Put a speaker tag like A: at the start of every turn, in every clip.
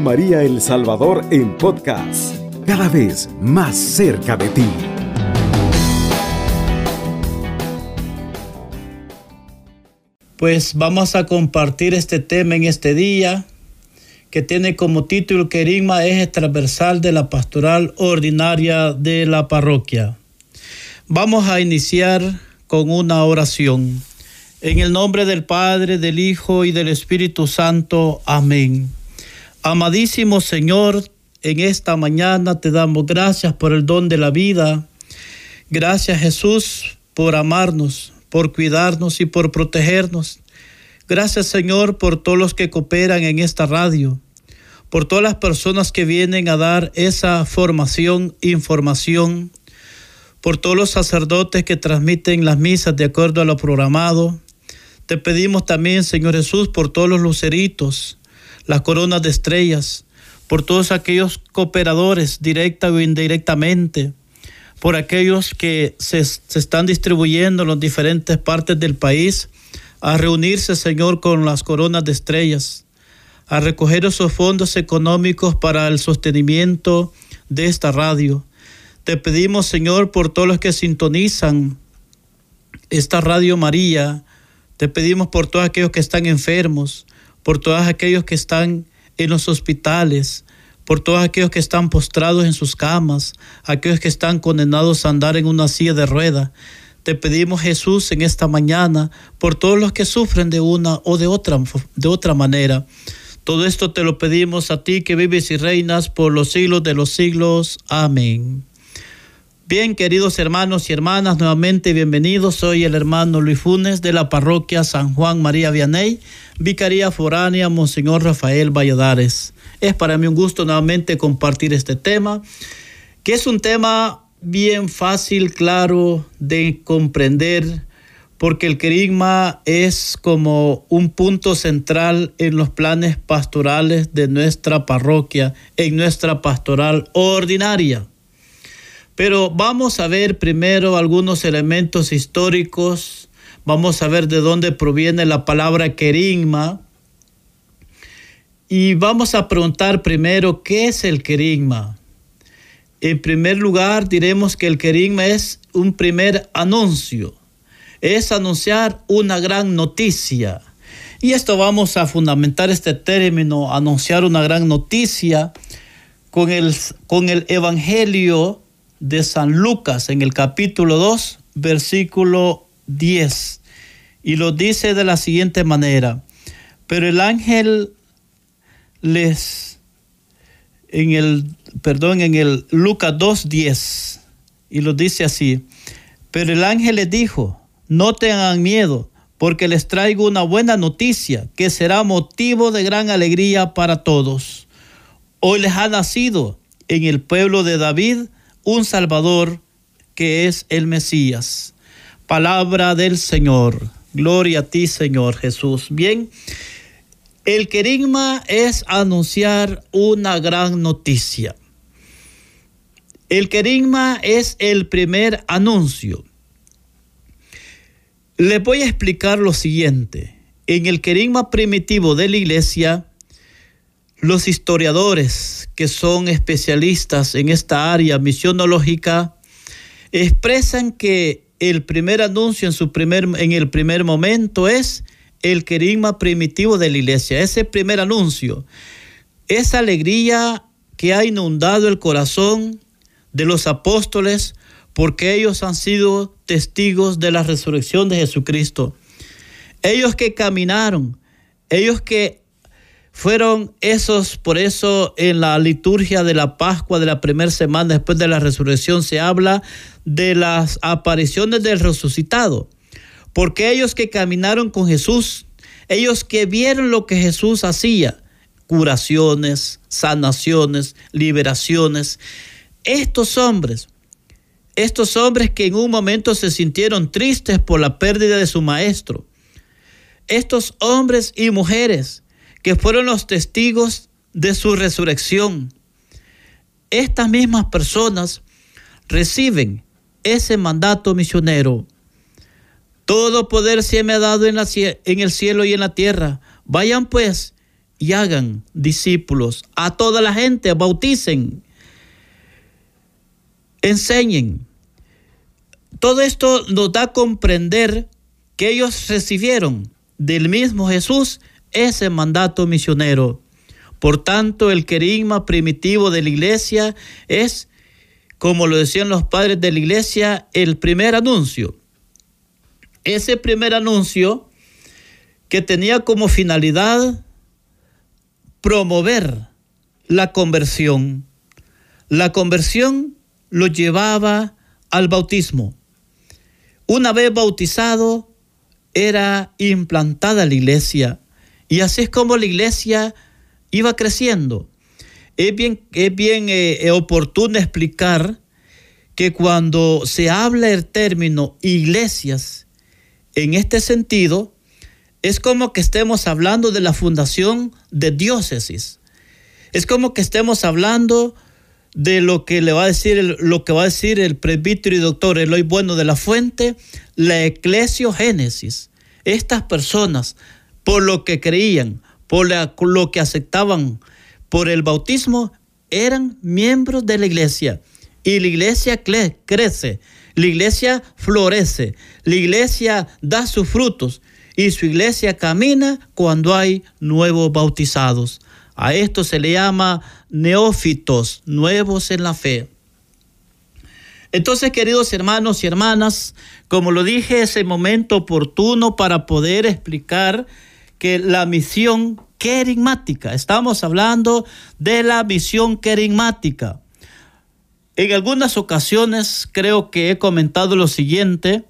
A: María El Salvador en podcast, cada vez más cerca de ti.
B: Pues vamos a compartir este tema en este día que tiene como título Querigma es transversal de la pastoral ordinaria de la parroquia. Vamos a iniciar con una oración. En el nombre del Padre, del Hijo y del Espíritu Santo. Amén. Amadísimo Señor, en esta mañana te damos gracias por el don de la vida. Gracias Jesús por amarnos, por cuidarnos y por protegernos. Gracias Señor por todos los que cooperan en esta radio, por todas las personas que vienen a dar esa formación, información, por todos los sacerdotes que transmiten las misas de acuerdo a lo programado. Te pedimos también, Señor Jesús, por todos los luceritos, las coronas de estrellas, por todos aquellos cooperadores, directa o indirectamente, por aquellos que se, se están distribuyendo en las diferentes partes del país a reunirse, Señor, con las coronas de estrellas, a recoger esos fondos económicos para el sostenimiento de esta radio. Te pedimos, Señor, por todos los que sintonizan esta Radio María. Te pedimos por todos aquellos que están enfermos, por todos aquellos que están en los hospitales, por todos aquellos que están postrados en sus camas, aquellos que están condenados a andar en una silla de rueda. Te pedimos, Jesús, en esta mañana, por todos los que sufren de una o de otra, de otra manera. Todo esto te lo pedimos a ti que vives y reinas por los siglos de los siglos. Amén. Bien, queridos hermanos y hermanas, nuevamente bienvenidos. Soy el hermano Luis Funes de la parroquia San Juan María Vianney, Vicaría Foránea, Monseñor Rafael Valladares. Es para mí un gusto nuevamente compartir este tema, que es un tema bien fácil, claro de comprender, porque el querigma es como un punto central en los planes pastorales de nuestra parroquia, en nuestra pastoral ordinaria. Pero vamos a ver primero algunos elementos históricos, vamos a ver de dónde proviene la palabra querigma, y vamos a preguntar primero, ¿qué es el querigma? En primer lugar, diremos que el querigma es un primer anuncio, es anunciar una gran noticia. Y esto vamos a fundamentar este término, anunciar una gran noticia, con el, con el Evangelio de San Lucas en el capítulo 2, versículo 10. Y lo dice de la siguiente manera, pero el ángel les, en el perdón, en el Lucas 2.10, y lo dice así, pero el ángel les dijo, no tengan miedo, porque les traigo una buena noticia que será motivo de gran alegría para todos. Hoy les ha nacido en el pueblo de David un Salvador que es el Mesías. Palabra del Señor. Gloria a ti, Señor Jesús. Bien, el querigma es anunciar una gran noticia. El querigma es el primer anuncio. Les voy a explicar lo siguiente. En el querigma primitivo de la iglesia, los historiadores que son especialistas en esta área misionológica expresan que el primer anuncio en, su primer, en el primer momento es el querigma primitivo de la iglesia, ese primer anuncio, esa alegría que ha inundado el corazón de los apóstoles porque ellos han sido testigos de la resurrección de Jesucristo. Ellos que caminaron, ellos que fueron esos, por eso en la liturgia de la Pascua de la primera semana después de la resurrección se habla de las apariciones del resucitado. Porque ellos que caminaron con Jesús, ellos que vieron lo que Jesús hacía, curaciones, sanaciones, liberaciones, estos hombres, estos hombres que en un momento se sintieron tristes por la pérdida de su maestro, estos hombres y mujeres que fueron los testigos de su resurrección, estas mismas personas reciben ese mandato misionero todo poder se me ha dado en, la, en el cielo y en la tierra. Vayan pues y hagan discípulos a toda la gente, bauticen, enseñen. Todo esto nos da a comprender que ellos recibieron del mismo Jesús ese mandato misionero. Por tanto, el querigma primitivo de la iglesia es, como lo decían los padres de la iglesia, el primer anuncio. Ese primer anuncio que tenía como finalidad promover la conversión. La conversión lo llevaba al bautismo. Una vez bautizado, era implantada la iglesia. Y así es como la iglesia iba creciendo. Es bien, es bien eh, oportuno explicar que cuando se habla el término iglesias en este sentido, es como que estemos hablando de la fundación de diócesis. Es como que estemos hablando de lo que le va a decir el, lo que va a decir el presbítero y doctor Eloy Bueno de la Fuente, la eclesiogénesis. Estas personas, por lo que creían, por lo que aceptaban por el bautismo, eran miembros de la iglesia. Y la iglesia crece, la iglesia florece, la iglesia da sus frutos y su iglesia camina cuando hay nuevos bautizados. A esto se le llama neófitos, nuevos en la fe. Entonces, queridos hermanos y hermanas, como lo dije, es el momento oportuno para poder explicar que la misión querigmática, estamos hablando de la misión querigmática. En algunas ocasiones creo que he comentado lo siguiente,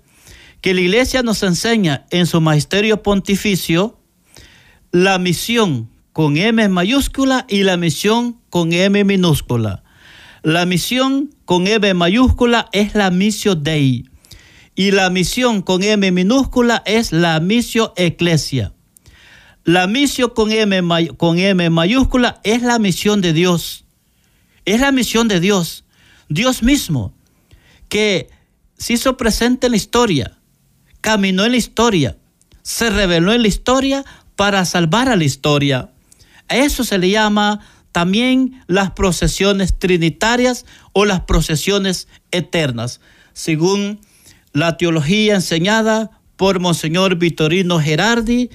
B: que la iglesia nos enseña en su magisterio pontificio la misión con M mayúscula y la misión con M minúscula. La misión con M mayúscula es la misión Dei y la misión con M minúscula es la misión Eclesia. La misión con M, con M mayúscula es la misión de Dios. Es la misión de Dios. Dios mismo, que se hizo presente en la historia, caminó en la historia, se reveló en la historia para salvar a la historia. A eso se le llama también las procesiones trinitarias o las procesiones eternas, según la teología enseñada por Monseñor Vitorino Gerardi,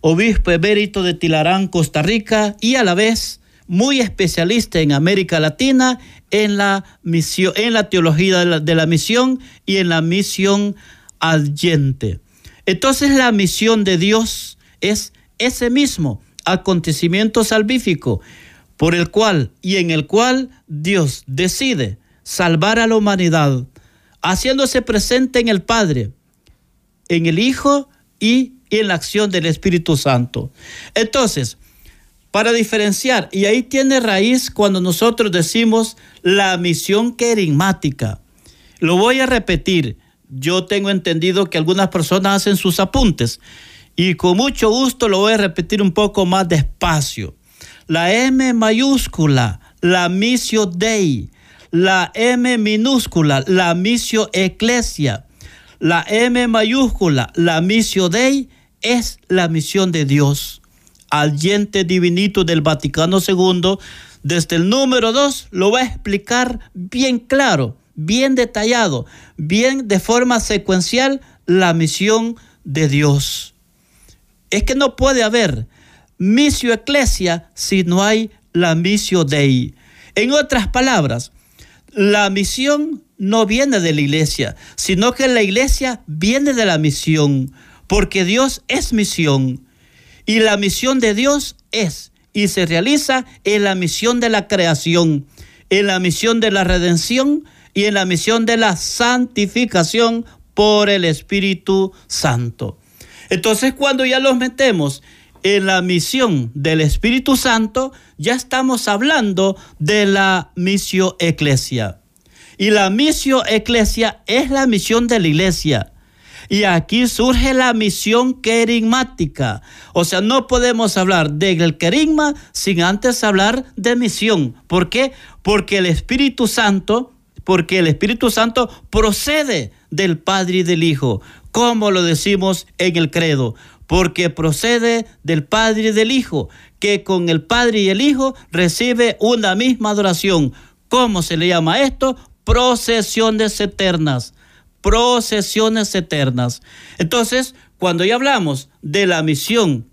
B: obispo emérito de Tilarán, Costa Rica, y a la vez muy especialista en América Latina en la en la teología de la, de la misión y en la misión adyente. Entonces la misión de Dios es ese mismo, acontecimiento salvífico por el cual y en el cual Dios decide salvar a la humanidad, haciéndose presente en el Padre, en el Hijo y en la acción del Espíritu Santo. Entonces, para diferenciar, y ahí tiene raíz cuando nosotros decimos la misión querigmática. Lo voy a repetir. Yo tengo entendido que algunas personas hacen sus apuntes y con mucho gusto lo voy a repetir un poco más despacio. La M mayúscula, la misio Dei. La M minúscula, la misio Ecclesia. La M mayúscula, la misio Dei, es la misión de Dios. Al yente divinito del Vaticano II, desde el número 2, lo va a explicar bien claro, bien detallado, bien de forma secuencial la misión de Dios es que no puede haber misio eclesia si no hay la misio dei. En otras palabras, la misión no viene de la iglesia, sino que la iglesia viene de la misión, porque Dios es misión. Y la misión de Dios es y se realiza en la misión de la creación, en la misión de la redención y en la misión de la santificación por el Espíritu Santo. Entonces cuando ya los metemos en la misión del Espíritu Santo, ya estamos hablando de la misión eclesia. Y la misión eclesia es la misión de la iglesia. Y aquí surge la misión querigmática. O sea, no podemos hablar del querigma sin antes hablar de misión. ¿Por qué? Porque el Espíritu Santo, porque el Espíritu Santo procede del Padre y del Hijo como lo decimos en el credo, porque procede del Padre y del Hijo, que con el Padre y el Hijo recibe una misma adoración. ¿Cómo se le llama esto? Procesiones eternas. Procesiones eternas. Entonces, cuando ya hablamos de la misión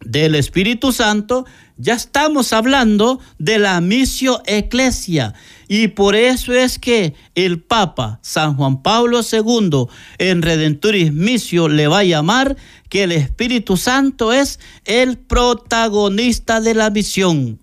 B: del Espíritu Santo, ya estamos hablando de la misión eclesia. Y por eso es que el Papa San Juan Pablo II en Redenturis Missio le va a llamar que el Espíritu Santo es el protagonista de la misión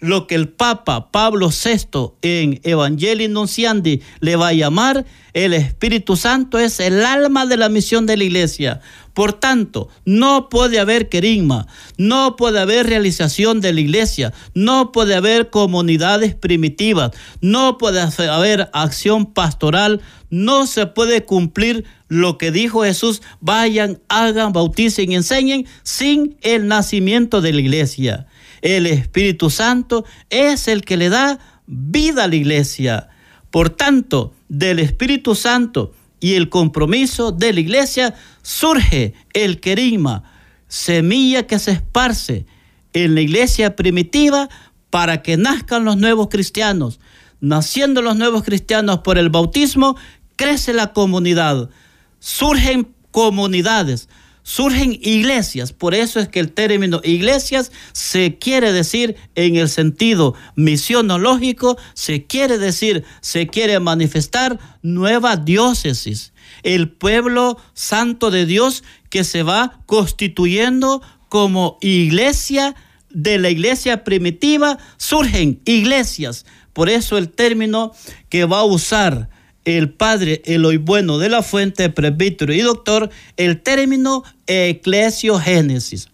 B: lo que el Papa Pablo VI en Evangelii Nunciandi le va a llamar el Espíritu Santo es el alma de la misión de la iglesia. Por tanto, no puede haber querigma, no puede haber realización de la iglesia, no puede haber comunidades primitivas, no puede haber acción pastoral, no se puede cumplir lo que dijo Jesús, vayan, hagan, bauticen enseñen sin el nacimiento de la iglesia. El Espíritu Santo es el que le da vida a la iglesia. Por tanto, del Espíritu Santo y el compromiso de la iglesia surge el querigma, semilla que se esparce en la iglesia primitiva para que nazcan los nuevos cristianos. Naciendo los nuevos cristianos por el bautismo, crece la comunidad, surgen comunidades, surgen iglesias. Por eso es que el término iglesias se quiere decir en el sentido misionológico, se quiere decir, se quiere manifestar nueva diócesis. El pueblo santo de Dios que se va constituyendo como iglesia de la iglesia primitiva, surgen iglesias. Por eso el término que va a usar el padre Eloy Bueno de la Fuente, presbítero y doctor, el término eclesiogénesis.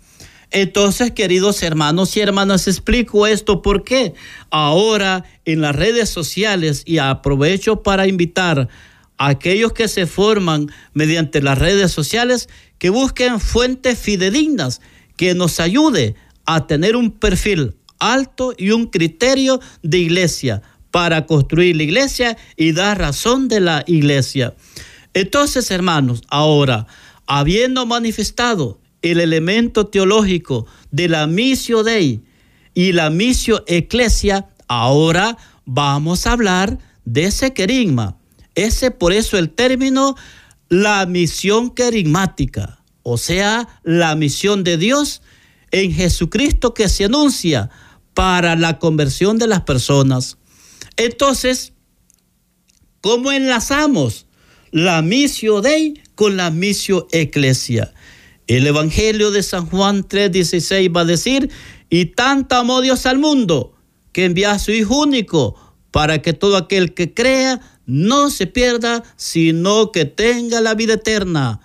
B: Entonces, queridos hermanos y hermanas, explico esto porque ahora en las redes sociales y aprovecho para invitar a aquellos que se forman mediante las redes sociales que busquen fuentes fidedignas que nos ayude a tener un perfil alto y un criterio de iglesia para construir la iglesia y dar razón de la iglesia. Entonces, hermanos, ahora, habiendo manifestado el elemento teológico de la misio Dei y la misio Ecclesia, ahora vamos a hablar de ese querigma. Ese, por eso el término, la misión querigmática, o sea, la misión de Dios en Jesucristo que se anuncia para la conversión de las personas. Entonces, ¿cómo enlazamos la misio Dei con la misio Ecclesia? El Evangelio de San Juan 3:16 va a decir, y tanto amó Dios al mundo que envía a su Hijo único para que todo aquel que crea no se pierda, sino que tenga la vida eterna.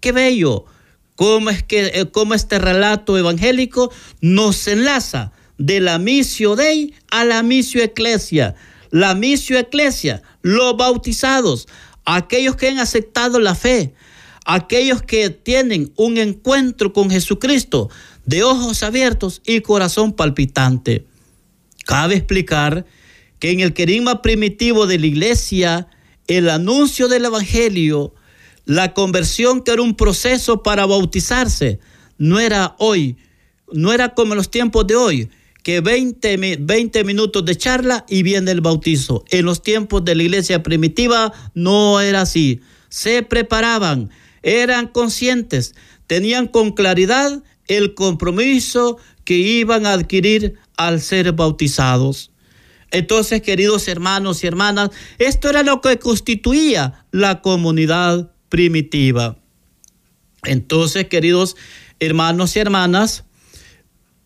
B: Qué bello. ¿Cómo es que eh, cómo este relato evangélico nos enlaza de la misio Dei a la misio Ecclesia? La misio eclesia, los bautizados, aquellos que han aceptado la fe, aquellos que tienen un encuentro con Jesucristo de ojos abiertos y corazón palpitante. Cabe explicar que en el querigma primitivo de la iglesia, el anuncio del Evangelio, la conversión que era un proceso para bautizarse, no era hoy, no era como en los tiempos de hoy, que 20, 20 minutos de charla y viene el bautizo. En los tiempos de la iglesia primitiva no era así. Se preparaban, eran conscientes, tenían con claridad el compromiso que iban a adquirir al ser bautizados. Entonces, queridos hermanos y hermanas, esto era lo que constituía la comunidad primitiva. Entonces, queridos hermanos y hermanas,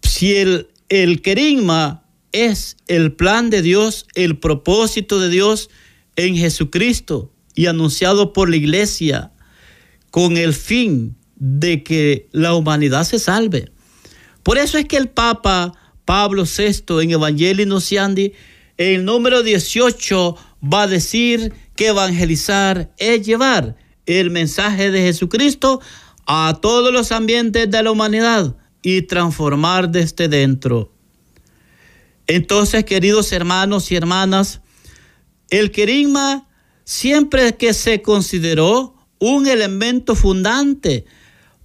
B: si el el querigma es el plan de Dios, el propósito de Dios en Jesucristo y anunciado por la iglesia con el fin de que la humanidad se salve. Por eso es que el Papa Pablo VI en Evangelii Nunciandi, en el número 18, va a decir que evangelizar es llevar el mensaje de Jesucristo a todos los ambientes de la humanidad, y transformar desde dentro. Entonces, queridos hermanos y hermanas, el querigma siempre que se consideró un elemento fundante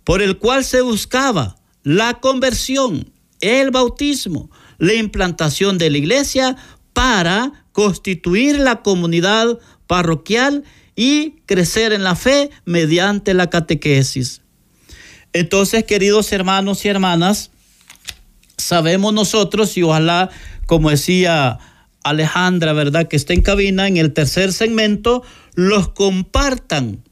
B: por el cual se buscaba la conversión, el bautismo, la implantación de la iglesia para constituir la comunidad parroquial y crecer en la fe mediante la catequesis. Entonces, queridos hermanos y hermanas, sabemos nosotros y ojalá, como decía Alejandra, ¿verdad? Que está en cabina en el tercer segmento, los compartan,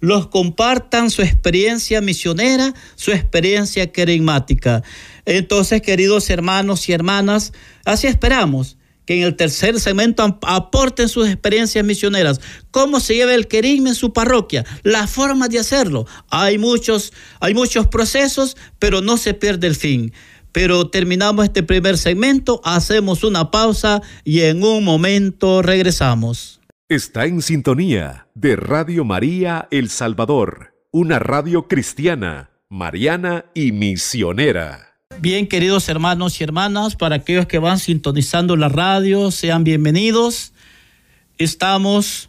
B: los compartan su experiencia misionera, su experiencia querigmática. Entonces, queridos hermanos y hermanas, así esperamos que en el tercer segmento aporten sus experiencias misioneras. ¿Cómo se lleva el querigma en su parroquia? La forma de hacerlo. Hay muchos, hay muchos procesos, pero no se pierde el fin. Pero terminamos este primer segmento, hacemos una pausa y en un momento regresamos.
A: Está en sintonía de Radio María El Salvador, una radio cristiana, mariana y misionera.
B: Bien, queridos hermanos y hermanas, para aquellos que van sintonizando la radio, sean bienvenidos. Estamos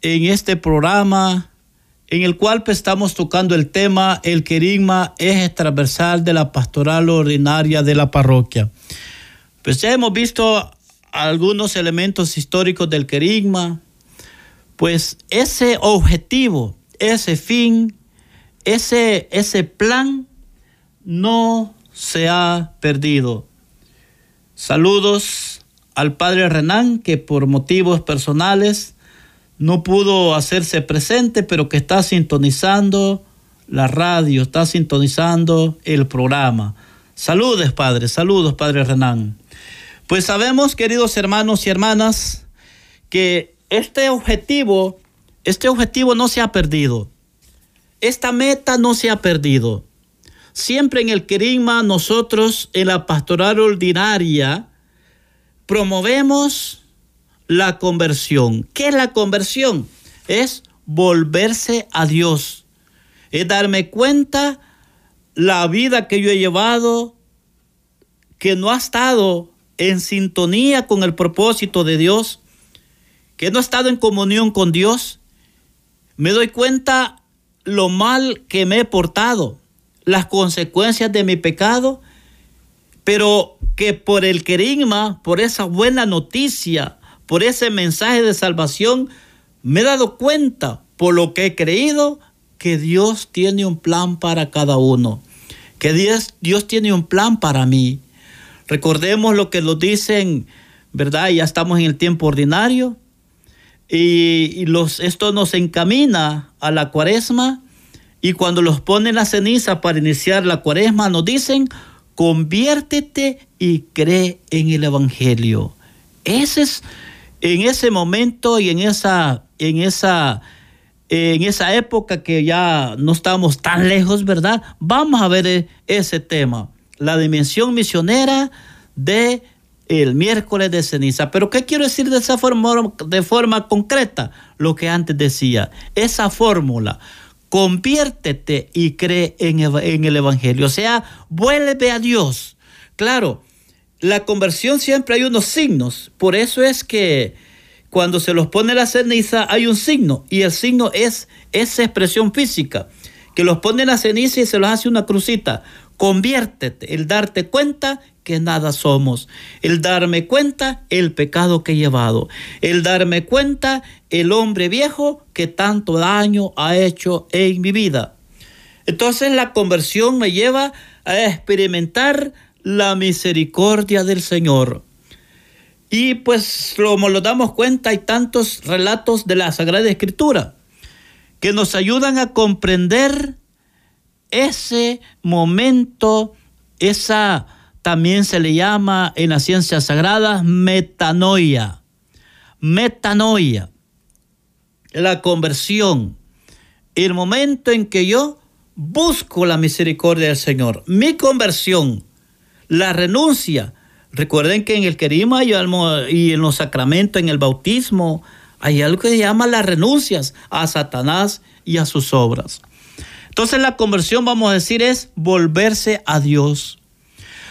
B: en este programa en el cual pues, estamos tocando el tema El querigma es transversal de la pastoral ordinaria de la parroquia. Pues ya hemos visto algunos elementos históricos del querigma, pues ese objetivo, ese fin, ese, ese plan no se ha perdido. Saludos al padre Renan, que por motivos personales no pudo hacerse presente, pero que está sintonizando la radio, está sintonizando el programa. Saludos, Padre, saludos, Padre Renan. Pues sabemos, queridos hermanos y hermanas, que este objetivo, este objetivo no se ha perdido. Esta meta no se ha perdido. Siempre en el querigma nosotros en la pastoral ordinaria promovemos la conversión. ¿Qué es la conversión? Es volverse a Dios. Es darme cuenta la vida que yo he llevado que no ha estado en sintonía con el propósito de Dios, que no ha estado en comunión con Dios. Me doy cuenta lo mal que me he portado, las consecuencias de mi pecado, pero que por el querigma, por esa buena noticia, por ese mensaje de salvación, me he dado cuenta, por lo que he creído, que Dios tiene un plan para cada uno, que Dios, Dios tiene un plan para mí. Recordemos lo que lo dicen, ¿verdad? Ya estamos en el tiempo ordinario y, los, esto nos encamina a la cuaresma y cuando los ponen la ceniza para iniciar la cuaresma nos dicen, conviértete y cree en el Evangelio. Ese es en ese momento y en esa, en esa, en esa época que ya no estamos tan lejos, ¿verdad? Vamos a ver e, ese tema, la dimensión misionera de el miércoles de ceniza. Pero ¿qué quiero decir de esa forma, de forma concreta? Lo que antes decía, esa fórmula, conviértete y cree en, el Evangelio, o sea, vuelve a Dios. Claro, la conversión siempre hay unos signos. Por eso es que cuando se los pone la ceniza hay un signo y el signo es esa expresión física que los pone la ceniza y se los hace una crucita. Conviértete, el darte cuenta que nada somos, el darme cuenta el pecado que he llevado, el darme cuenta el hombre viejo que tanto daño ha hecho en mi vida. Entonces la conversión me lleva a experimentar la misericordia del Señor. Y pues como lo damos cuenta, hay tantos relatos de la Sagrada Escritura que nos ayudan a comprender ese momento, esa también se le llama en las ciencias sagradas metanoia. Metanoia, la conversión, el momento en que yo busco la misericordia del Señor, mi conversión la renuncia. Recuerden que en el querima y en los sacramentos, en el bautismo, hay algo que se llama las renuncias a Satanás y a sus obras. Entonces la conversión, vamos a decir, es volverse a Dios.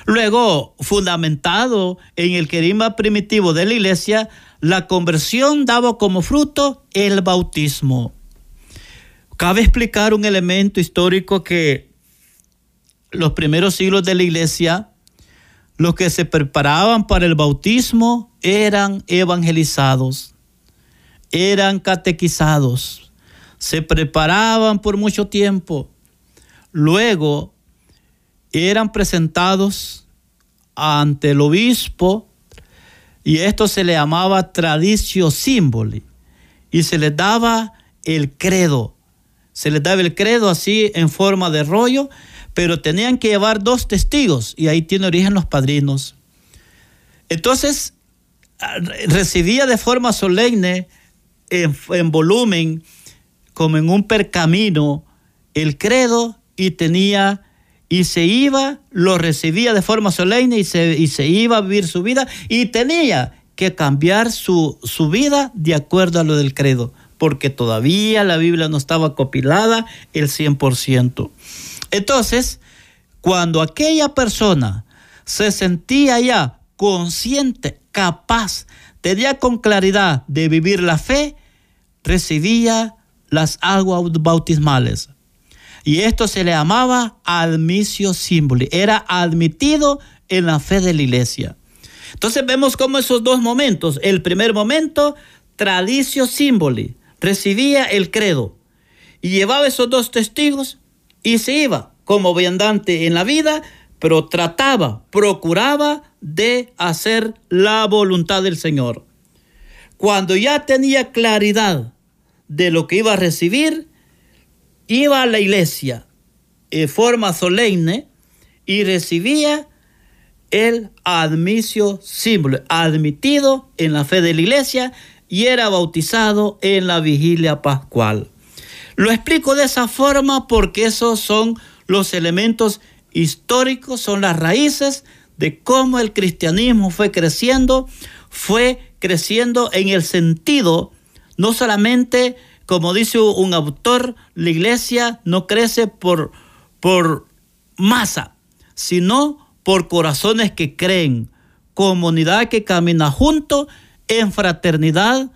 B: Luego, fundamentado en el querima primitivo de la iglesia, la conversión daba como fruto el bautismo. Cabe explicar un elemento histórico que los primeros siglos de la iglesia, los que se preparaban para el bautismo eran evangelizados, eran catequizados, se preparaban por mucho tiempo. Luego eran presentados ante el obispo y esto se le llamaba tradicio símbolo y se les daba el credo. Se les daba el credo así en forma de rollo, pero tenían que llevar dos testigos y ahí tiene origen los padrinos. Entonces, recibía de forma solemne, en, en volumen, como en un percamino, el credo y tenía y se iba, lo recibía de forma solemne y se, y se iba a vivir su vida y tenía que cambiar su, su vida de acuerdo a lo del credo, porque todavía la Biblia no estaba copilada el 100%. Entonces, cuando aquella persona se sentía ya consciente, capaz, tenía con claridad de vivir la fe, recibía las aguas bautismales. Y esto se le llamaba admisio símbolo. Era admitido en la fe de la iglesia. Entonces vemos cómo esos dos momentos, el primer momento, tradicio símbolo, recibía el credo y llevaba esos dos testigos y se iba como viandante en la vida, pero trataba, procuraba de hacer la voluntad del Señor. Cuando ya tenía claridad de lo que iba a recibir, iba a la iglesia en forma solemne y recibía el admisio símbolo, admitido en la fe de la iglesia y era bautizado en la vigilia pascual. Lo explico de esa forma porque esos son los elementos históricos, son las raíces de cómo el cristianismo fue creciendo, fue creciendo en el sentido no solamente como dice un autor, la iglesia no crece por, por masa, sino por corazones que creen, comunidad que camina junto en fraternidad,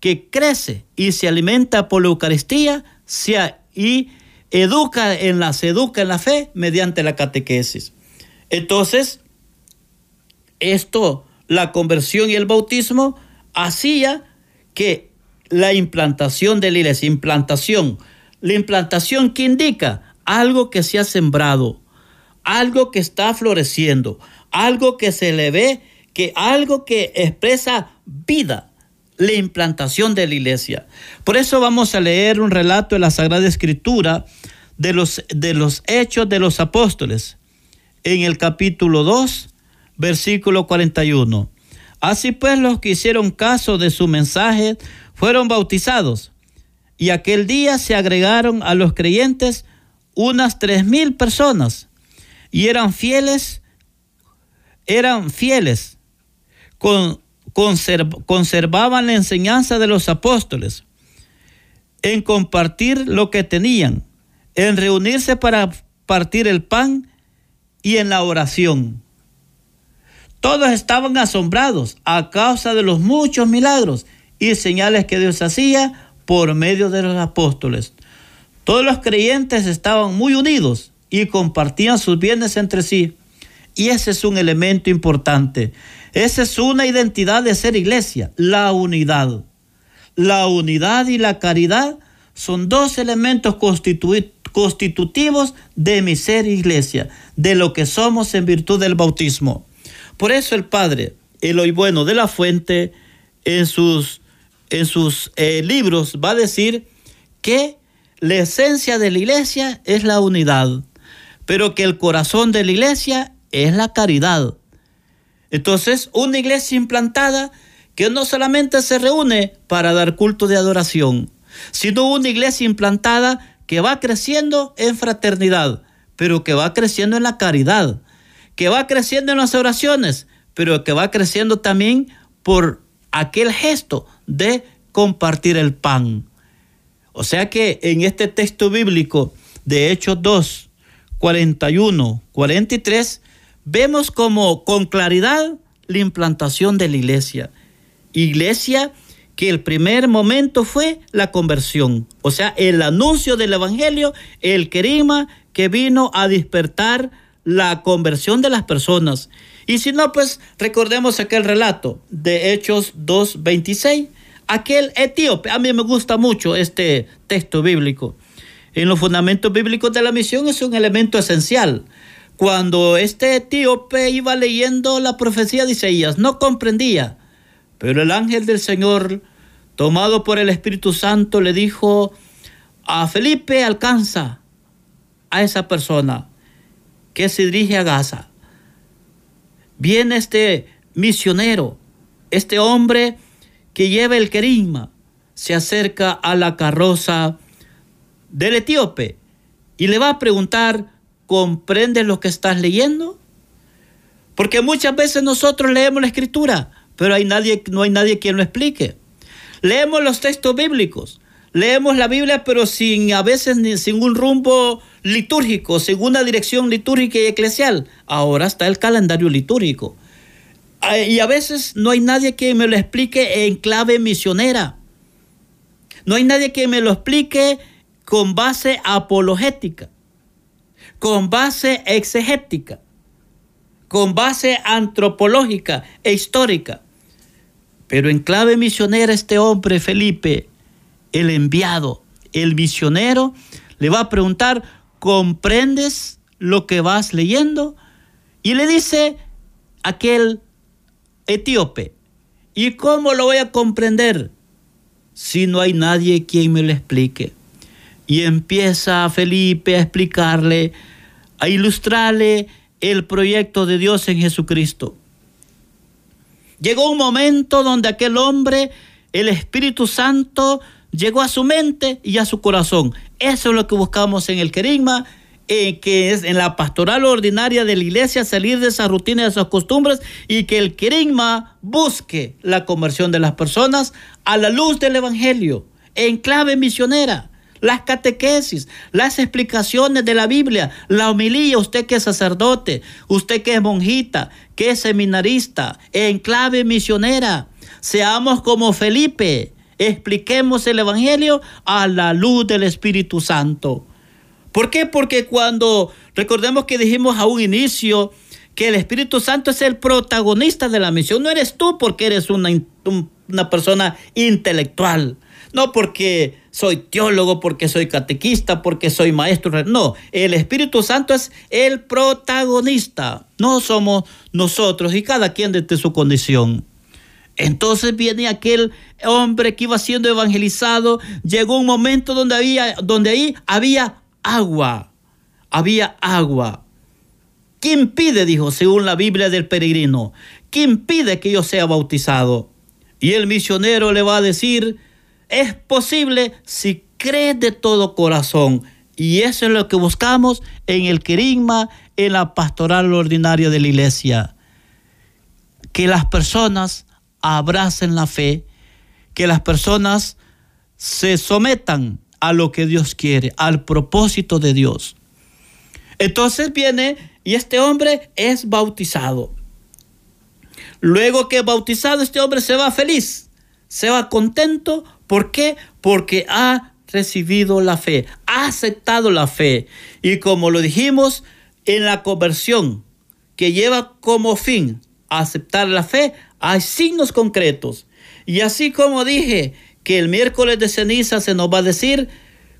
B: que crece y se alimenta por la Eucaristía y educa en la, se educa en la fe mediante la catequesis. Entonces, esto, la conversión y el bautismo, hacía que la implantación de la iglesia. Implantación. La implantación que indica algo que se ha sembrado, algo que está floreciendo, algo que se le ve, que algo que expresa vida, la implantación de la iglesia. Por eso vamos a leer un relato de la Sagrada Escritura de los, de los hechos de los apóstoles en el capítulo 2, versículo 41. Así pues los que hicieron caso de su mensaje fueron bautizados. Y aquel día se agregaron a los creyentes unas tres mil personas. Y eran fieles, eran fieles, con, conservaban la enseñanza de los apóstoles, en compartir lo que tenían, en reunirse para partir el pan y en la oración. Todos estaban asombrados a causa de los muchos milagros y señales que Dios hacía por medio de los apóstoles. Todos los creyentes estaban muy unidos y compartían sus bienes entre sí. Y ese es un elemento importante. Esa es una identidad de ser iglesia, la unidad. La unidad y la caridad son dos elementos constitutivos de mi ser iglesia, de lo que somos en virtud del bautismo. Por eso el Padre, el hoy bueno de la fuente, en sus en sus eh, libros va a decir que la esencia de la iglesia es la unidad, pero que el corazón de la iglesia es la caridad. Entonces, una iglesia implantada que no solamente se reúne para dar culto de adoración, sino una iglesia implantada que va creciendo en fraternidad, pero que va creciendo en la caridad, que va creciendo en las oraciones, pero que va creciendo también por aquel gesto de compartir el pan. O sea que en este texto bíblico de Hechos 2, 41, 43, vemos como con claridad la implantación de la iglesia. Iglesia que el primer momento fue la conversión, o sea, el anuncio del Evangelio, el querima que vino a despertar la conversión de las personas. Y si no, pues recordemos aquel relato de Hechos 2.26, aquel etíope. A mí me gusta mucho este texto bíblico. En los fundamentos bíblicos de la misión es un elemento esencial. Cuando este etíope iba leyendo la profecía de Isaías, no comprendía pero el ángel del Señor, tomado por el Espíritu Santo, le dijo a Felipe, alcanza a esa persona que se dirige a Gaza. Viene este misionero, este hombre que lleva el querigma, se acerca a la carroza del etíope y le va a preguntar, ¿comprendes lo que estás leyendo? Porque muchas veces nosotros leemos la escritura, pero hay nadie, no hay nadie quien lo explique. Leemos los textos bíblicos, leemos la Biblia, pero sin a veces sin un rumbo litúrgico, sin una dirección litúrgica y eclesial. Ahora está el calendario litúrgico. Y a veces no hay nadie que me lo explique en clave misionera. No hay nadie que me lo explique con base apologética, con base exegética, con base antropológica e histórica. Pero en clave misionera este hombre, Felipe, el enviado, el misionero, le va a preguntar, ¿comprendes lo que vas leyendo? Y le dice aquel etíope, ¿y cómo lo voy a comprender si no hay nadie quien me lo explique? Y empieza Felipe a explicarle, a ilustrarle el proyecto de Dios en Jesucristo. Llegó un momento donde aquel hombre, el Espíritu Santo, llegó a su mente y a su corazón. Eso es lo que buscamos en el querigma, eh, que es en la pastoral ordinaria de la iglesia, salir de esa rutina, de esas costumbres y que el querigma busque la conversión de las personas a la luz del Evangelio, en clave misionera las catequesis, las explicaciones de la Biblia, la homilía, usted que es sacerdote, usted que es monjita, que es seminarista, en clave misionera. Seamos como Felipe, expliquemos el Evangelio a la luz del Espíritu Santo. ¿Por qué? Porque cuando recordemos que dijimos a un inicio que el Espíritu Santo es el protagonista de la misión, no eres tú porque eres una, una persona intelectual, no porque soy teólogo, porque soy catequista, porque soy maestro. No, el Espíritu Santo es el protagonista. No somos nosotros y cada quien desde su condición. Entonces viene aquel hombre que iba siendo evangelizado. Llegó un momento donde, había, donde ahí había agua. Había agua. ¿Quién pide, dijo, según la Biblia del peregrino? ¿Quién pide que yo sea bautizado? Y el misionero le va a decir, es posible si crees de todo corazón. Y eso es lo que buscamos en el querigma, en la pastoral ordinaria de la iglesia. Que las personas abracen la fe, que las personas se sometan a lo que Dios quiere, al propósito de Dios. Entonces viene y este hombre es bautizado. Luego que bautizado, este hombre se va feliz, se va contento ¿Por qué? Porque ha recibido la fe, ha aceptado la fe. Y como lo dijimos, en la conversión que lleva como fin aceptar la fe, hay signos concretos. Y así como dije que el miércoles de ceniza se nos va a decir,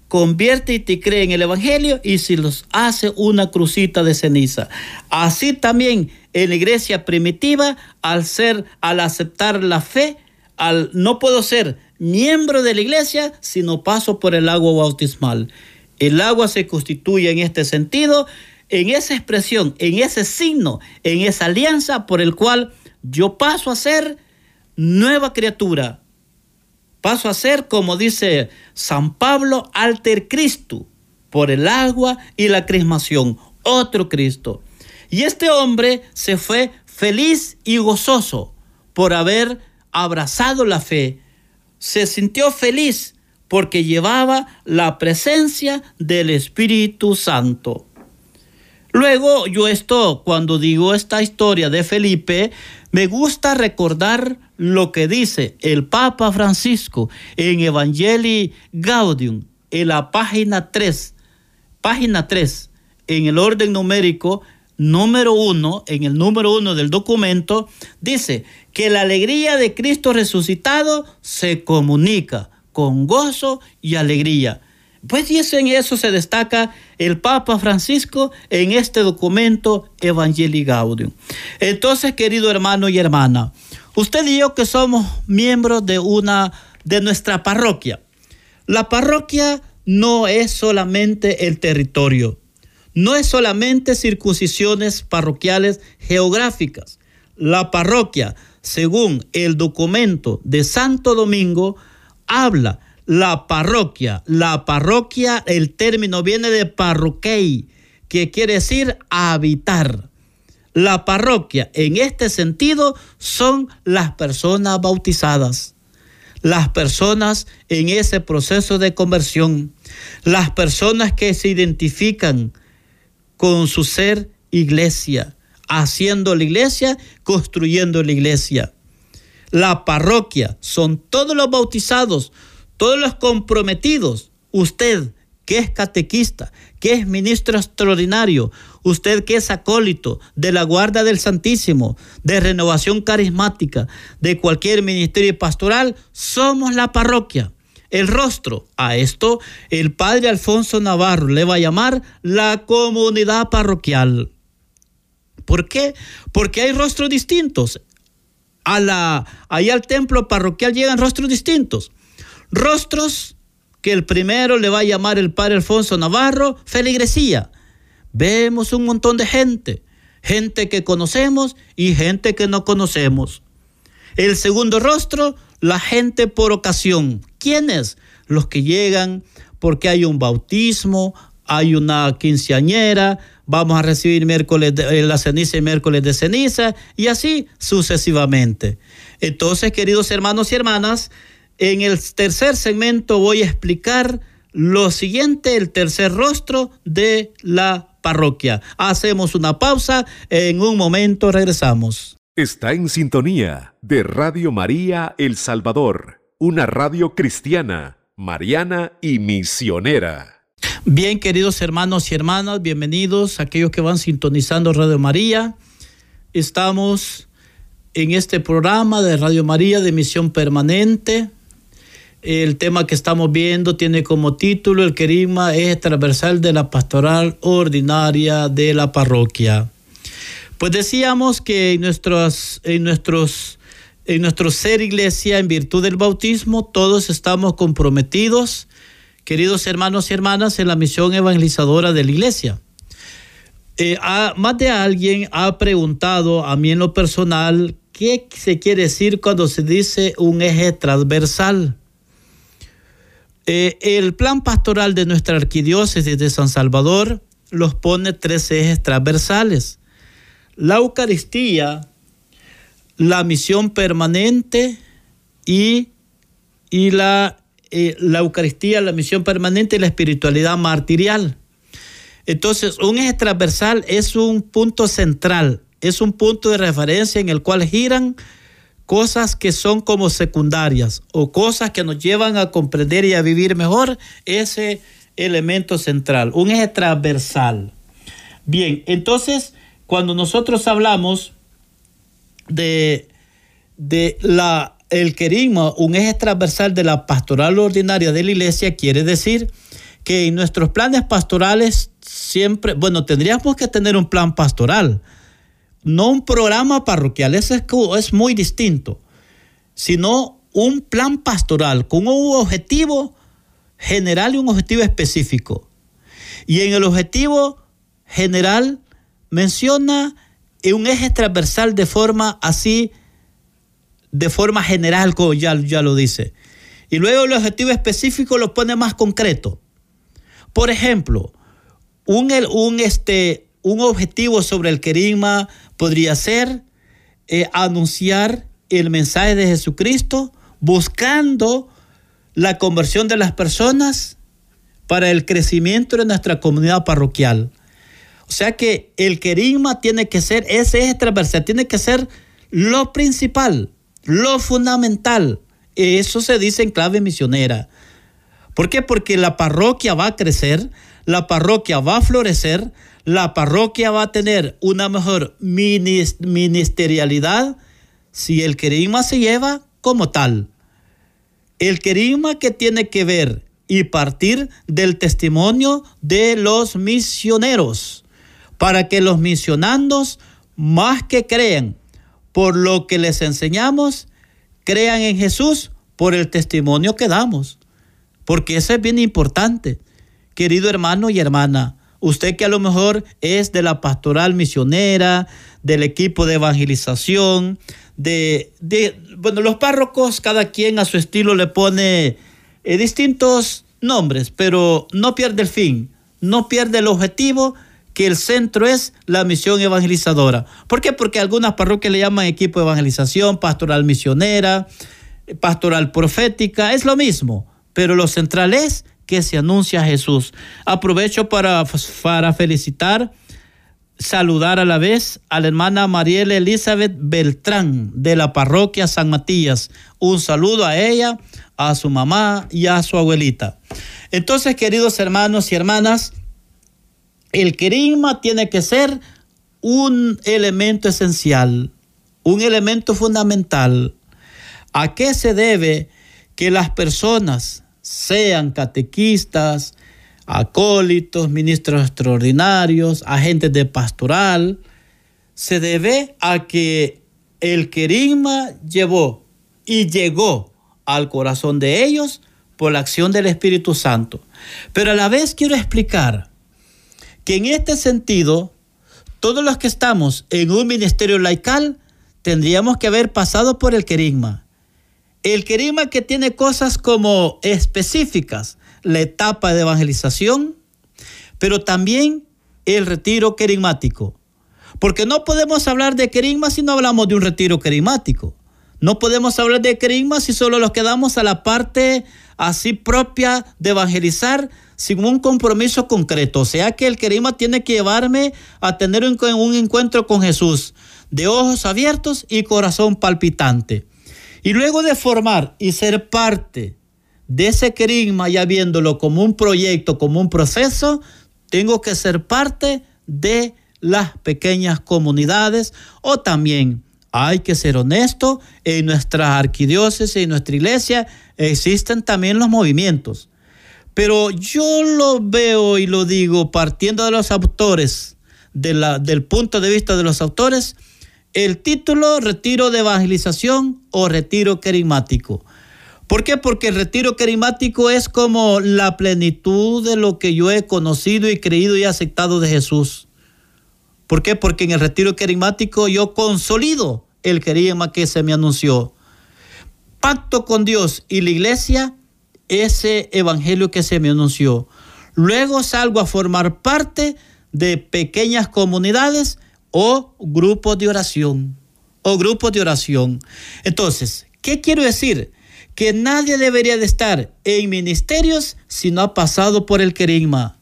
B: convierte y te cree en el Evangelio y si los hace una crucita de ceniza. Así también en la iglesia primitiva, al ser, al aceptar la fe, al no puedo ser miembro de la iglesia si no paso por el agua bautismal. El agua se constituye en este sentido, en esa expresión, en ese signo, en esa alianza por el cual yo paso a ser nueva criatura. Paso a ser, como dice San Pablo, alter Cristo, por el agua y la crismación, otro Cristo. Y este hombre se fue feliz y gozoso por haber abrazado la fe, se sintió feliz porque llevaba la presencia del Espíritu Santo. Luego yo esto, cuando digo esta historia de Felipe, me gusta recordar lo que dice el Papa Francisco en Evangelii Gaudium, en la página 3, página 3, en el orden numérico número 1, en el número 1 del documento, dice que la alegría de Cristo resucitado se comunica con gozo y alegría. Pues y en eso se destaca el Papa Francisco en este documento Evangelii Gaudium. Entonces, querido hermano y hermana, usted y yo que somos miembros de una de nuestra parroquia. La parroquia no es solamente el territorio, no es solamente circuncisiones parroquiales geográficas. La parroquia, según el documento de Santo Domingo, habla la parroquia. La parroquia, el término viene de parroquei, que quiere decir habitar. La parroquia, en este sentido, son las personas bautizadas, las personas en ese proceso de conversión, las personas que se identifican con su ser iglesia, haciendo la iglesia, construyendo la iglesia. La parroquia son todos los bautizados, todos los comprometidos, usted que es catequista, que es ministro extraordinario, usted que es acólito de la Guarda del Santísimo, de renovación carismática, de cualquier ministerio pastoral, somos la parroquia. El rostro, a esto el padre Alfonso Navarro le va a llamar la comunidad parroquial. ¿Por qué? Porque hay rostros distintos. A la, al templo parroquial llegan rostros distintos. Rostros que el primero le va a llamar el padre Alfonso Navarro, feligresía. Vemos un montón de gente, gente que conocemos y gente que no conocemos. El segundo rostro, la gente por ocasión. ¿Quiénes? Los que llegan porque hay un bautismo, hay una quinceañera, vamos a recibir miércoles de, eh, la ceniza y miércoles de ceniza y así sucesivamente. Entonces, queridos hermanos y hermanas, en el tercer segmento voy a explicar lo siguiente, el tercer rostro de la parroquia. Hacemos una pausa, en un momento regresamos.
A: Está en sintonía de Radio María El Salvador, una radio cristiana, mariana y misionera.
B: Bien, queridos hermanos y hermanas, bienvenidos a aquellos que van sintonizando Radio María. Estamos en este programa de Radio María de Misión Permanente el tema que estamos viendo tiene como título El querigma es transversal de la pastoral ordinaria de la parroquia. Pues decíamos que en, nuestros, en, nuestros, en nuestro ser iglesia, en virtud del bautismo, todos estamos comprometidos, queridos hermanos y hermanas, en la misión evangelizadora de la iglesia. Eh, más de alguien ha preguntado a mí en lo personal qué se quiere decir cuando se dice un eje transversal. Eh, el plan pastoral de nuestra arquidiócesis de San Salvador los pone tres ejes transversales. La Eucaristía, la misión permanente y, y la, eh, la Eucaristía, la misión permanente y la espiritualidad martirial. Entonces, un eje transversal es un punto central, es un punto de referencia en el cual giran cosas que son como secundarias o cosas que nos llevan a comprender y a vivir mejor ese elemento central, un eje transversal. Bien, entonces, cuando nosotros hablamos de, de la, el querigma, un eje transversal de la pastoral ordinaria de la iglesia, quiere decir que en nuestros planes pastorales siempre, bueno, tendríamos que tener un plan pastoral, no un programa parroquial, eso es, muy distinto, sino un plan pastoral con un objetivo general y un objetivo específico. Y en el objetivo general menciona un eje transversal de forma así, de forma general, como ya, ya lo dice. Y luego el objetivo específico lo pone más concreto. Por ejemplo, un, un, este, un objetivo sobre el querigma podría ser eh, anunciar el mensaje de Jesucristo buscando la conversión de las personas para el crecimiento de nuestra comunidad parroquial. O sea que el querigma tiene que ser, ese eje transversal, tiene que ser lo principal. lo fundamental. Eso se dice en clave misionera. ¿Por qué? Porque la parroquia va a crecer, la parroquia va a florecer, la parroquia va a tener una mejor ministerialidad si el querigma se lleva como tal. El querigma que tiene que ver y partir del testimonio de los misioneros, para que los misionandos, más que crean por lo que les enseñamos, crean en Jesús por el testimonio que damos. Porque eso es bien importante. Querido hermano y hermana, usted que a lo mejor es de la pastoral misionera, del equipo de evangelización, de, bueno, los párrocos, cada quien a su estilo le pone eh, distintos nombres, pero no pierde el fin, no pierde el objetivo, que el centro es la misión evangelizadora. ¿Por qué? Porque algunas parroquias le llaman equipo de evangelización, pastoral misionera, pastoral profética, es lo mismo, pero lo central es que se anuncia Jesús. Aprovecho para, para felicitar saludar a la vez a la hermana Mariela Elizabeth Beltrán de la parroquia San Matías. Un saludo a ella, a su mamá y a su abuelita. Entonces, queridos hermanos y hermanas, el querigma tiene que ser un elemento esencial, un elemento fundamental. ¿A qué se debe que las personas sean catequistas, acólitos, ministros extraordinarios, agentes de pastoral, se debe a que el querigma llevó y llegó al corazón de ellos por la acción del Espíritu Santo. Pero a la vez quiero explicar que en este sentido, todos los que estamos en un ministerio laical tendríamos que haber pasado por el querigma. El querigma que tiene cosas como específicas, la etapa de evangelización, pero también el retiro querigmático. Porque no podemos hablar de querigma si no hablamos de un retiro querigmático. No podemos hablar de querigma si solo nos quedamos a la parte así propia de evangelizar sin un compromiso concreto. O sea que el querigma tiene que llevarme a tener un encuentro con Jesús de ojos abiertos y corazón palpitante. Y luego de formar y ser parte de ese querigma, ya viéndolo como un proyecto, como un proceso, tengo que ser parte de las pequeñas comunidades o también hay que ser honesto, en nuestra arquidiócesis, en nuestra iglesia existen también los movimientos. Pero yo lo veo y lo digo partiendo de los autores, del punto de vista de los autores, el título retiro de evangelización o retiro querigmático. ¿Por qué? Porque el retiro carismático es como la plenitud de lo que yo he conocido y creído y aceptado de Jesús. ¿Por qué? Porque en el retiro carismático yo consolido el querigma que se me anunció. Pacto con Dios y la iglesia, ese evangelio que se me anunció. Luego salgo a formar parte de pequeñas comunidades o grupos de oración. O grupos de oración. Entonces, ¿qué quiero decir? que nadie debería de estar en ministerios si no ha pasado por el querigma.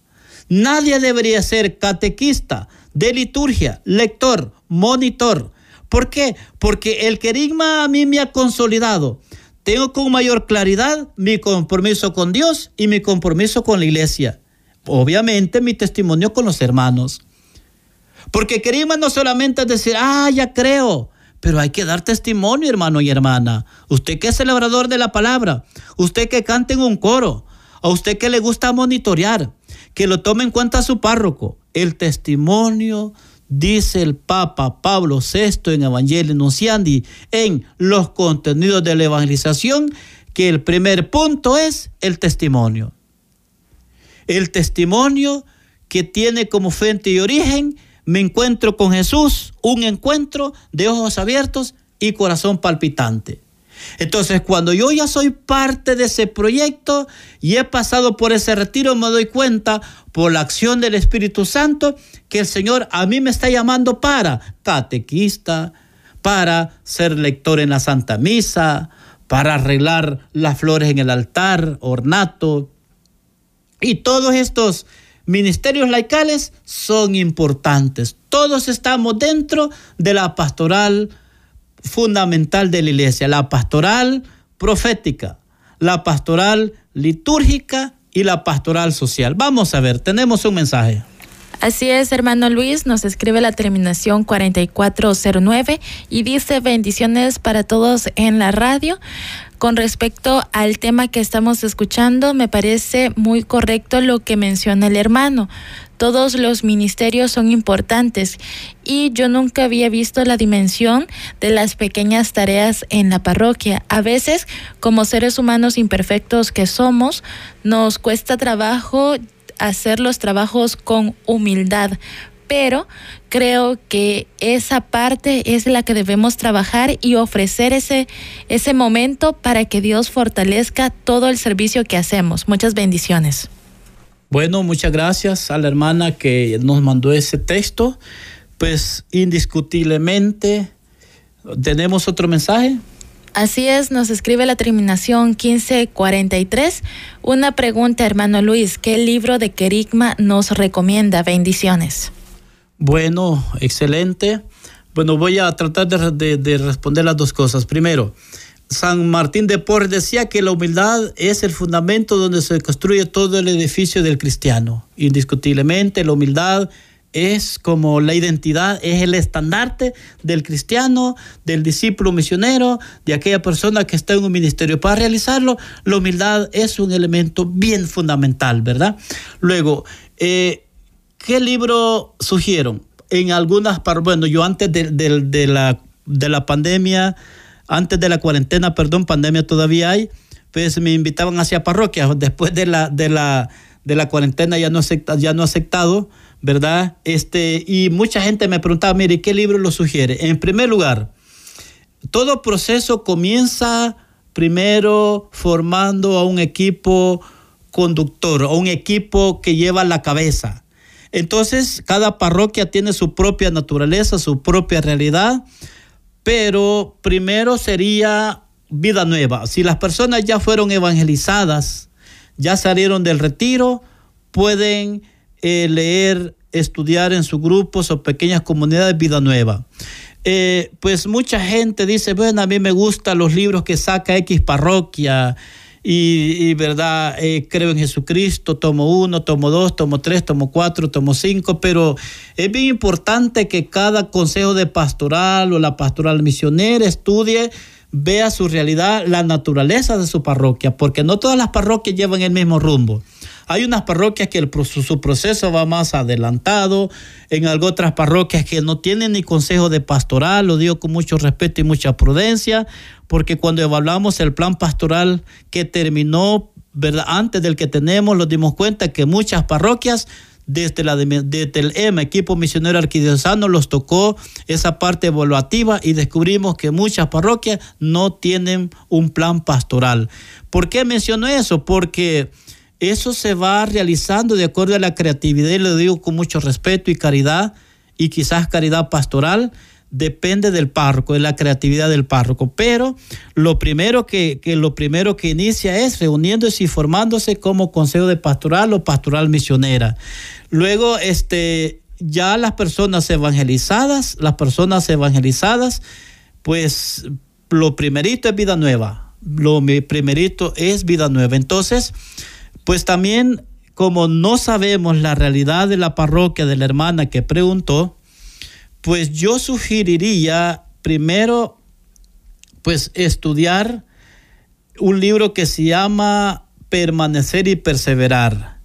B: Nadie debería ser catequista, de liturgia, lector, monitor. ¿Por qué? Porque el querigma a mí me ha consolidado. Tengo con mayor claridad mi compromiso con Dios y mi compromiso con la iglesia. Obviamente mi testimonio con los hermanos. Porque querigma no solamente decir, ah, ya creo. Pero hay que dar testimonio, hermano y hermana. Usted que es celebrador de la palabra, usted que canta en un coro, a usted que le gusta monitorear, que lo tome en cuenta su párroco. El testimonio, dice el Papa Pablo VI en Evangelio Nunciandi, en los contenidos de la evangelización, que el primer punto es el testimonio. El testimonio que tiene como fuente y origen me encuentro con Jesús, un encuentro de ojos abiertos y corazón palpitante. Entonces, cuando yo ya soy parte de ese proyecto y he pasado por ese retiro, me doy cuenta por la acción del Espíritu Santo que el Señor a mí me está llamando para catequista, para ser lector en la Santa Misa, para arreglar las flores en el altar, ornato. Y todos estos ministerios laicales son importantes. Todos estamos dentro de la pastoral fundamental de la iglesia, la pastoral profética, la pastoral litúrgica y la pastoral social. Vamos a ver, tenemos un mensaje.
C: Así es, hermano Luis, nos escribe la terminación 4409 y dice bendiciones para todos en la radio. Con respecto al tema que estamos escuchando, me parece muy correcto lo que menciona el hermano. Todos los ministerios son importantes y yo nunca había visto la dimensión de las pequeñas tareas en la parroquia. A veces, como seres humanos imperfectos que somos, nos cuesta trabajo hacer los trabajos con humildad, pero creo que esa parte es la que debemos trabajar y ofrecer ese, ese momento para que Dios fortalezca todo el servicio que hacemos. Muchas bendiciones.
B: Bueno, muchas gracias a la hermana que nos mandó ese texto. Pues indiscutiblemente, ¿tenemos otro mensaje?
C: Así es, nos escribe la terminación 1543. Una pregunta, hermano Luis, ¿qué libro de Querigma nos recomienda? Bendiciones.
B: Bueno, excelente. Bueno, voy a tratar de, responder las dos cosas. Primero, San Martín de Porres decía que la humildad es el fundamento donde se construye todo el edificio del cristiano. Indiscutiblemente, la humildad es como la identidad, es el estandarte del cristiano, del discípulo misionero, de aquella persona que está en un ministerio. Para realizarlo, la humildad es un elemento bien fundamental, ¿verdad? Luego, eh, ¿qué libro sugieron? En algunas, bueno, yo antes de, la, de la pandemia, antes de la cuarentena, perdón, pandemia todavía hay, pues me invitaban hacia parroquias. Después de la, de la, de la cuarentena ya no, acepta, ya no aceptado ¿verdad? Este, y mucha gente me preguntaba, mire, ¿qué libro lo sugiere? En primer lugar, todo proceso comienza primero formando a un equipo conductor, a un equipo que lleva la cabeza. Entonces, cada parroquia tiene su propia naturaleza, su propia realidad, pero primero sería vida nueva. Si las personas ya fueron evangelizadas, ya salieron del retiro, pueden eh, leer, estudiar en sus grupos o pequeñas comunidades Vida Nueva. Eh, pues mucha gente dice, bueno, a mí me gustan los libros que saca X parroquia y, verdad, eh, creo en Jesucristo, tomo uno, tomo dos, tomo tres, tomo cuatro, tomo cinco, pero es bien importante que cada consejo de pastoral o la pastoral misionera estudie vea su realidad, la naturaleza de su parroquia, porque no todas las parroquias llevan el mismo rumbo. Hay unas parroquias que el, su proceso va más adelantado, en otras parroquias que no tienen ni consejo de pastoral, lo digo con mucho respeto y mucha prudencia, porque cuando evaluamos el plan pastoral que terminó antes del que tenemos, nos dimos cuenta que muchas parroquias desde, el EMA, equipo misionero arquidiocesano, los tocó esa parte evaluativa y descubrimos que muchas parroquias no tienen un plan pastoral. ¿Por qué menciono eso? Porque eso se va realizando de acuerdo a la creatividad, y lo digo con mucho respeto y caridad, y quizás caridad pastoral, depende del párroco, de la creatividad del párroco. Pero lo primero que, lo primero que inicia es reuniéndose y formándose como consejo de pastoral o pastoral misionera. Luego, este, ya las personas evangelizadas, las personas evangelizadas, pues lo primerito es vida nueva. Lo primerito es vida nueva. Entonces, pues también, como no sabemos la realidad de la parroquia de la hermana que preguntó, pues yo sugeriría primero, pues estudiar un libro que se llama Permanecer y Perseverar.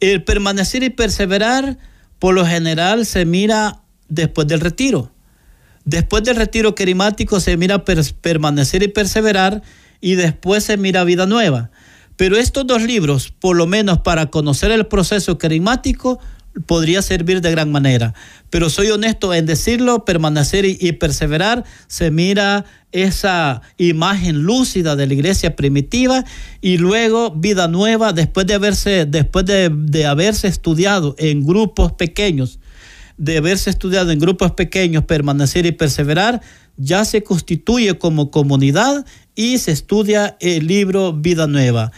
B: El permanecer y perseverar, por lo general, se mira después del retiro. Después del retiro querimático se mira permanecer y perseverar y después se mira vida nueva. Pero estos dos libros, por lo menos para conocer el proceso carismático, podría servir de gran manera. Pero soy honesto en decirlo, permanecer y, perseverar, se mira esa imagen lúcida de la iglesia primitiva y luego vida nueva después de haberse, después de, de haberse estudiado en grupos pequeños, de haberse estudiado en grupos pequeños, permanecer y perseverar, ya se constituye como comunidad y se estudia el libro Vida Nueva.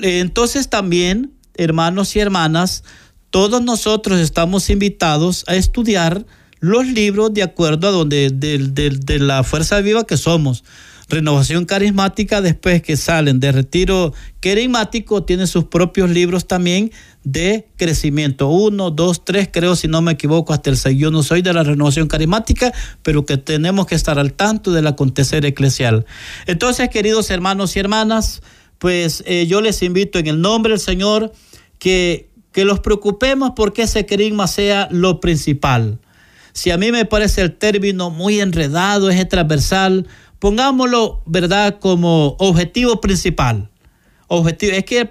B: Entonces también, hermanos y hermanas, todos nosotros estamos invitados a estudiar los libros de acuerdo a donde de, la fuerza viva que somos. Renovación carismática, después que salen de retiro carismático, tiene sus propios libros también de crecimiento. Uno, dos, tres, creo, si no me equivoco, hasta el seis. Yo no soy de la renovación carismática, pero que tenemos que estar al tanto del acontecer eclesial. Entonces, queridos hermanos y hermanas, pues eh, yo les invito en el nombre del Señor que, que los preocupemos porque ese querigma sea lo principal. Si a mí me parece el término muy enredado, es transversal, pongámoslo, ¿verdad?, como objetivo principal. Objetivo, es que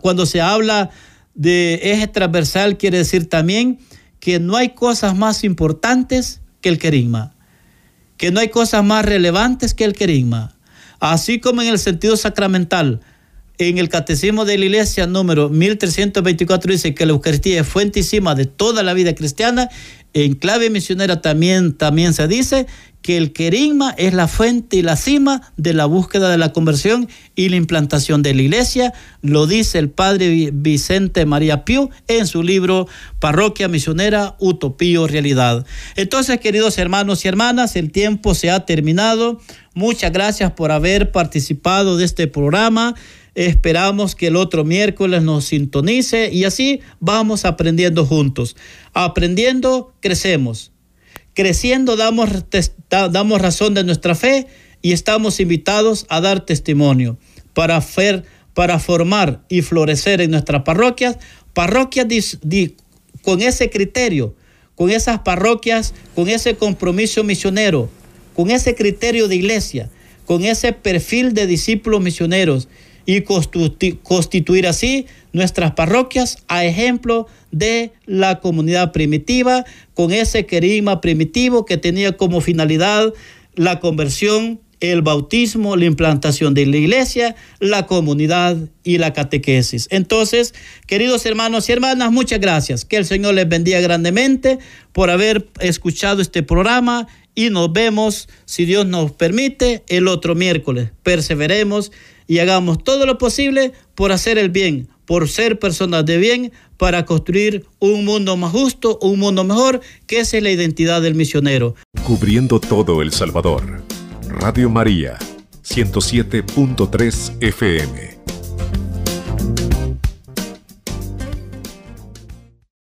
B: cuando se habla de eje transversal quiere decir también que no hay cosas más importantes que el querigma, que no hay cosas más relevantes que el querigma. Así como en el sentido sacramental, en el Catecismo de la Iglesia número 1324 dice que la Eucaristía es fuentísima de toda la vida cristiana. En clave misionera también, también se dice que el querigma es la fuente y la cima de la búsqueda de la conversión y la implantación de la iglesia. Lo dice el padre Vicente María Pío en su libro Parroquia Misionera, Utopía o Realidad. Entonces, queridos hermanos y hermanas, el tiempo se ha terminado. Muchas gracias por haber participado de este programa. Esperamos que el otro miércoles nos sintonice y así vamos aprendiendo juntos. Aprendiendo, crecemos. Creciendo, damos, damos razón de nuestra fe y estamos invitados a dar testimonio para, para formar y florecer en nuestras parroquias, parroquias con ese criterio, con esas parroquias, con ese compromiso misionero, con ese criterio de iglesia, con ese perfil de discípulos misioneros y constituir así nuestras parroquias a ejemplo de la comunidad primitiva, con ese querigma primitivo que tenía como finalidad la conversión, el bautismo, la implantación de la iglesia, la comunidad y la catequesis. Entonces, queridos hermanos y hermanas, muchas gracias. Que el Señor les bendiga grandemente por haber escuchado este programa y nos vemos, si Dios nos permite, el otro miércoles. Perseveremos y hagamos todo lo posible por hacer el bien, por ser personas de bien, para construir un mundo más justo, un mundo mejor, que esa es la identidad del misionero.
A: Cubriendo todo El Salvador. Radio María, 107.3 FM.